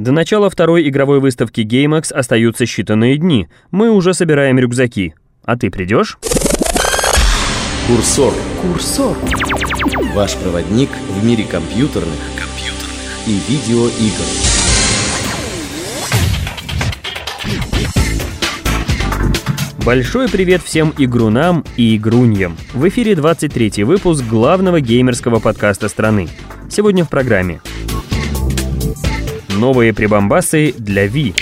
До начала второй игровой выставки GameX остаются считанные дни. Мы уже собираем рюкзаки. А ты придешь? Курсор. Курсор. Ваш проводник в мире компьютерных, компьютерных и видеоигр. Большой привет всем игрунам и игруньям. В эфире 23 выпуск главного геймерского подкаста страны. Сегодня в программе Новые прибамбасы для Wii.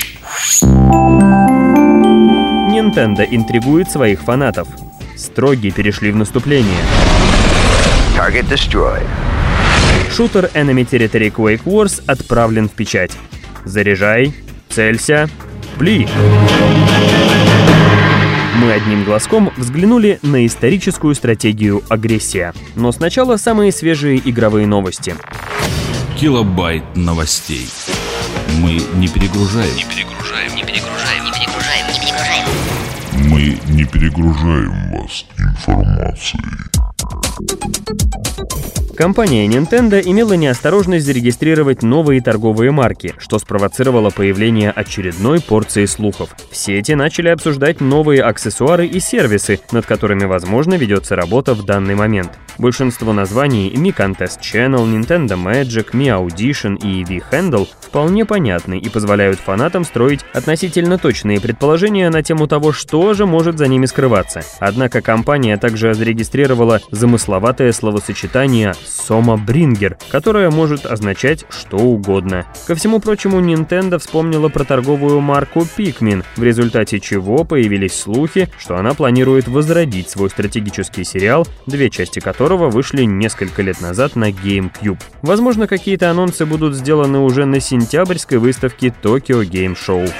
Nintendo интригует своих фанатов. Строги перешли в наступление. Target destroyed. Шутер Enemy Territory Quake Wars отправлен в печать. Заряжай, целься, пли. Мы одним глазком взглянули на историческую стратегию агрессия. Но сначала самые свежие игровые новости. Килобайт новостей. Мы не перегружаем. Не перегружаем. Не перегружаем. Не перегружаем. Не перегружаем. Мы не перегружаем вас информацией. Компания Nintendo имела неосторожность зарегистрировать новые торговые марки, что спровоцировало появление очередной порции слухов. В сети начали обсуждать новые аксессуары и сервисы, над которыми, возможно, ведется работа в данный момент. Большинство названий Mi Contest Channel, Nintendo Magic, Mi Audition и V Handle вполне понятны и позволяют фанатам строить относительно точные предположения на тему того, что же может за ними скрываться. Однако компания также зарегистрировала замысловатое словосочетание «Сома Брингер», которое может означать что угодно. Ко всему прочему, Nintendo вспомнила про торговую марку Pikmin, в результате чего появились слухи, что она планирует возродить свой стратегический сериал, две части которого вышли несколько лет назад на GameCube. Возможно, какие-то анонсы будут сделаны уже на сентябрьской выставке Tokyo Game Show.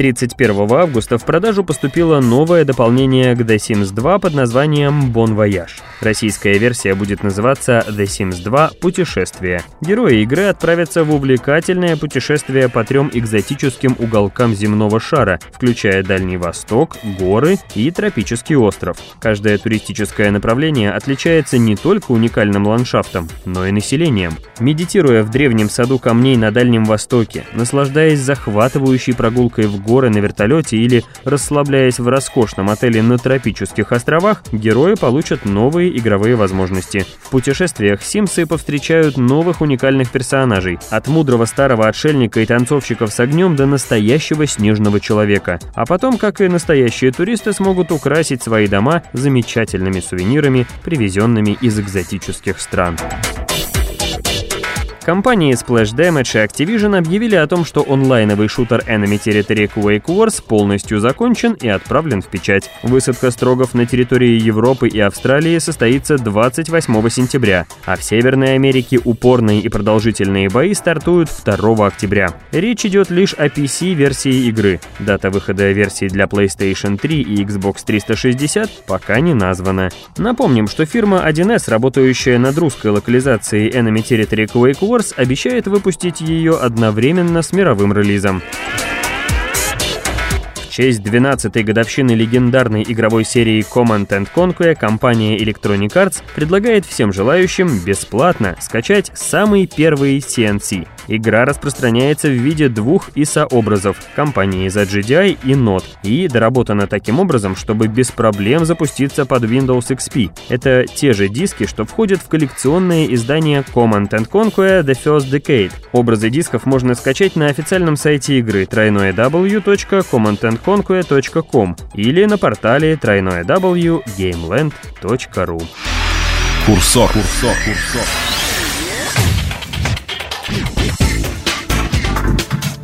31 августа в продажу поступило новое дополнение к The Sims 2 под названием Bon Voyage. Российская версия будет называться The Sims 2 «Путешествие». Герои игры отправятся в увлекательное путешествие по трем экзотическим уголкам земного шара, включая Дальний Восток, горы и тропический остров. Каждое туристическое направление отличается не только уникальным ландшафтом, но и населением. Медитируя в древнем саду камней на Дальнем Востоке, наслаждаясь захватывающей прогулкой в горы на вертолете или расслабляясь в роскошном отеле на тропических островах, герои получат новые игровые возможности. В путешествиях Симсы повстречают новых уникальных персонажей, от мудрого старого отшельника и танцовщиков с огнем до настоящего снежного человека. А потом, как и настоящие туристы, смогут украсить свои дома замечательными сувенирами, привезенными из экзотических стран. Компании Splash Damage и Activision объявили о том, что онлайновый шутер Enemy Territory Quake Wars полностью закончен и отправлен в печать. Высадка строгов на территории Европы и Австралии состоится 28 сентября, а в Северной Америке упорные и продолжительные бои стартуют 2 октября. Речь идет лишь о PC-версии игры. Дата выхода версии для PlayStation 3 и Xbox 360 пока не названа. Напомним, что фирма 1С, работающая над русской локализацией Enemy Territory Quake Wars обещает выпустить ее одновременно с мировым релизом честь 12-й годовщины легендарной игровой серии Command Conquer компания Electronic Arts предлагает всем желающим бесплатно скачать самый первый CNC. Игра распространяется в виде двух ISA-образов компании за GDI и Node и доработана таким образом, чтобы без проблем запуститься под Windows XP. Это те же диски, что входят в коллекционные издания Command Conquer The First Decade. Образы дисков можно скачать на официальном сайте игры www.commandandconquer.com или на портале www.gameland.ru. Курсор, курсор, курсор.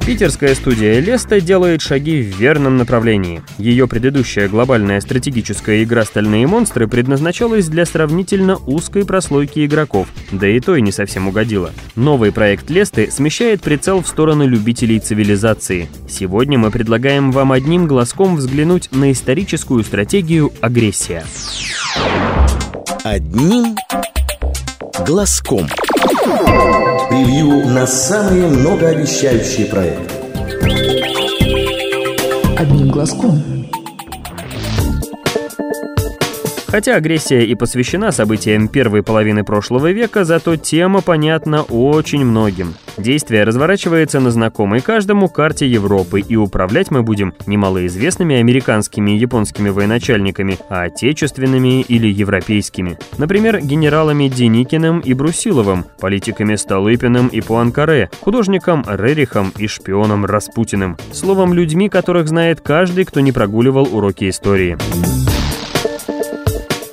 Питерская студия Леста делает шаги в верном направлении. Ее предыдущая глобальная стратегическая игра «Стальные монстры» предназначалась для сравнительно узкой прослойки игроков, да и то и не совсем угодила. Новый проект Лесты смещает прицел в сторону любителей цивилизации. Сегодня мы предлагаем вам одним глазком взглянуть на историческую стратегию «Агрессия». Одним глазком. Превью на самые многообещающие проекты. Одним глазком. Хотя агрессия и посвящена событиям первой половины прошлого века, зато тема понятна очень многим. Действие разворачивается на знакомой каждому карте Европы, и управлять мы будем не малоизвестными американскими и японскими военачальниками, а отечественными или европейскими. Например, генералами Деникиным и Брусиловым, политиками Столыпиным и Пуанкаре, художником Рерихом и шпионом Распутиным. Словом, людьми, которых знает каждый, кто не прогуливал уроки истории.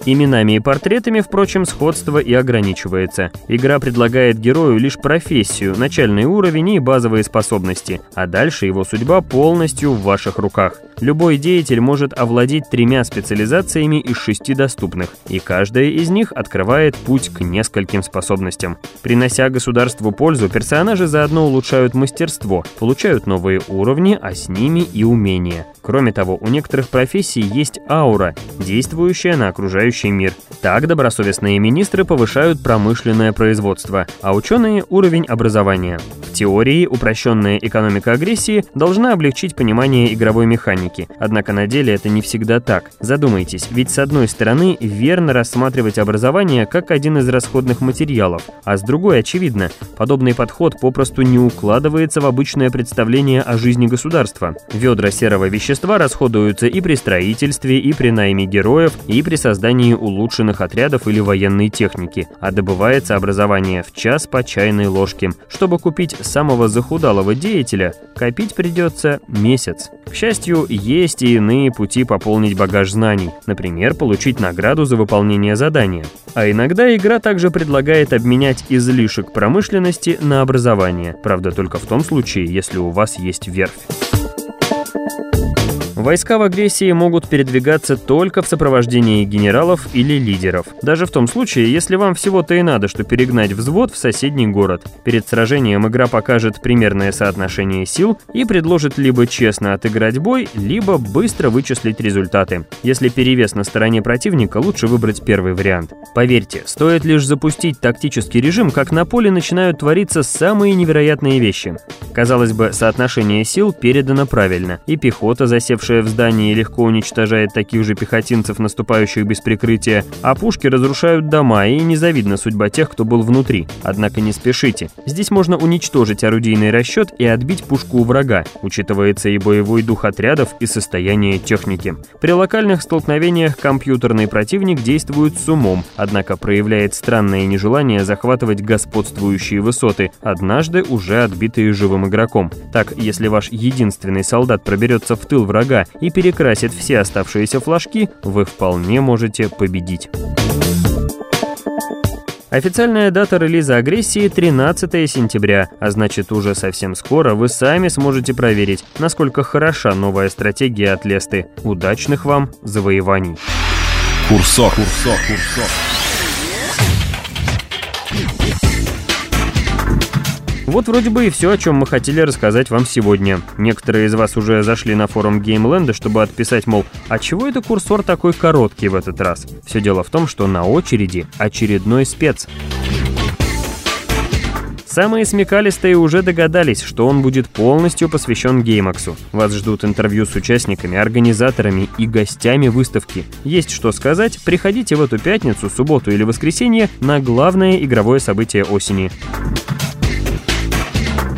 Именами и портретами, впрочем, сходство и ограничивается. Игра предлагает герою лишь профессию, начальный уровень и базовые способности, а дальше его судьба полностью в ваших руках. Любой деятель может овладеть тремя специализациями из шести доступных, и каждая из них открывает путь к нескольким способностям. Принося государству пользу, персонажи заодно улучшают мастерство, получают новые уровни, а с ними и умения. Кроме того, у некоторых профессий есть аура, действующая на окружающий мир. Так добросовестные министры повышают промышленное производство, а ученые – уровень образования. Теории упрощенная экономика агрессии должна облегчить понимание игровой механики, однако на деле это не всегда так. Задумайтесь, ведь с одной стороны верно рассматривать образование как один из расходных материалов, а с другой очевидно, подобный подход попросту не укладывается в обычное представление о жизни государства. Ведра серого вещества расходуются и при строительстве, и при найме героев, и при создании улучшенных отрядов или военной техники, а добывается образование в час по чайной ложке. Чтобы купить самого захудалого деятеля, копить придется месяц. К счастью, есть и иные пути пополнить багаж знаний, например, получить награду за выполнение задания. А иногда игра также предлагает обменять излишек промышленности на образование, правда только в том случае, если у вас есть верфь. Войска в агрессии могут передвигаться только в сопровождении генералов или лидеров. Даже в том случае, если вам всего-то и надо, что перегнать взвод в соседний город. Перед сражением игра покажет примерное соотношение сил и предложит либо честно отыграть бой, либо быстро вычислить результаты. Если перевес на стороне противника, лучше выбрать первый вариант. Поверьте, стоит лишь запустить тактический режим, как на поле начинают твориться самые невероятные вещи. Казалось бы, соотношение сил передано правильно, и пехота, засевшая в здании легко уничтожает таких же пехотинцев, наступающих без прикрытия, а пушки разрушают дома, и незавидна судьба тех, кто был внутри. Однако не спешите. Здесь можно уничтожить орудийный расчет и отбить пушку у врага. Учитывается и боевой дух отрядов, и состояние техники. При локальных столкновениях компьютерный противник действует с умом, однако проявляет странное нежелание захватывать господствующие высоты, однажды уже отбитые живым игроком. Так, если ваш единственный солдат проберется в тыл врага, и перекрасит все оставшиеся флажки, вы вполне можете победить. Официальная дата релиза агрессии 13 сентября, а значит уже совсем скоро вы сами сможете проверить, насколько хороша новая стратегия от Лесты. Удачных вам завоеваний. Курсор, курсор, курсор. Вот вроде бы и все, о чем мы хотели рассказать вам сегодня. Некоторые из вас уже зашли на форум Геймленда, чтобы отписать, мол, а чего это курсор такой короткий в этот раз? Все дело в том, что на очереди очередной спец. Самые смекалистые уже догадались, что он будет полностью посвящен Геймаксу. Вас ждут интервью с участниками, организаторами и гостями выставки. Есть что сказать? Приходите в эту пятницу, субботу или воскресенье на главное игровое событие осени.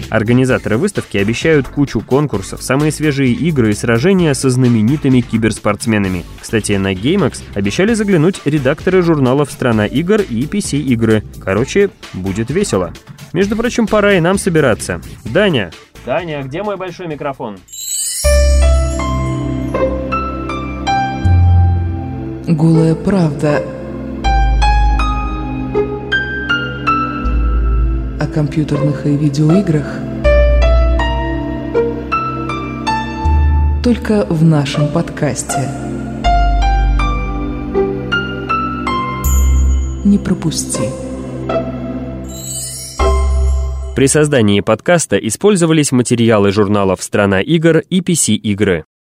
Организаторы выставки обещают кучу конкурсов, самые свежие игры и сражения со знаменитыми киберспортсменами. Кстати, на GameX обещали заглянуть редакторы журналов «Страна игр» и PC-игры. Короче, будет весело. Между прочим, пора и нам собираться. Даня! Даня, где мой большой микрофон? Голая правда о компьютерных и видеоиграх только в нашем подкасте. Не пропусти. При создании подкаста использовались материалы журналов «Страна игр» и PC-игры.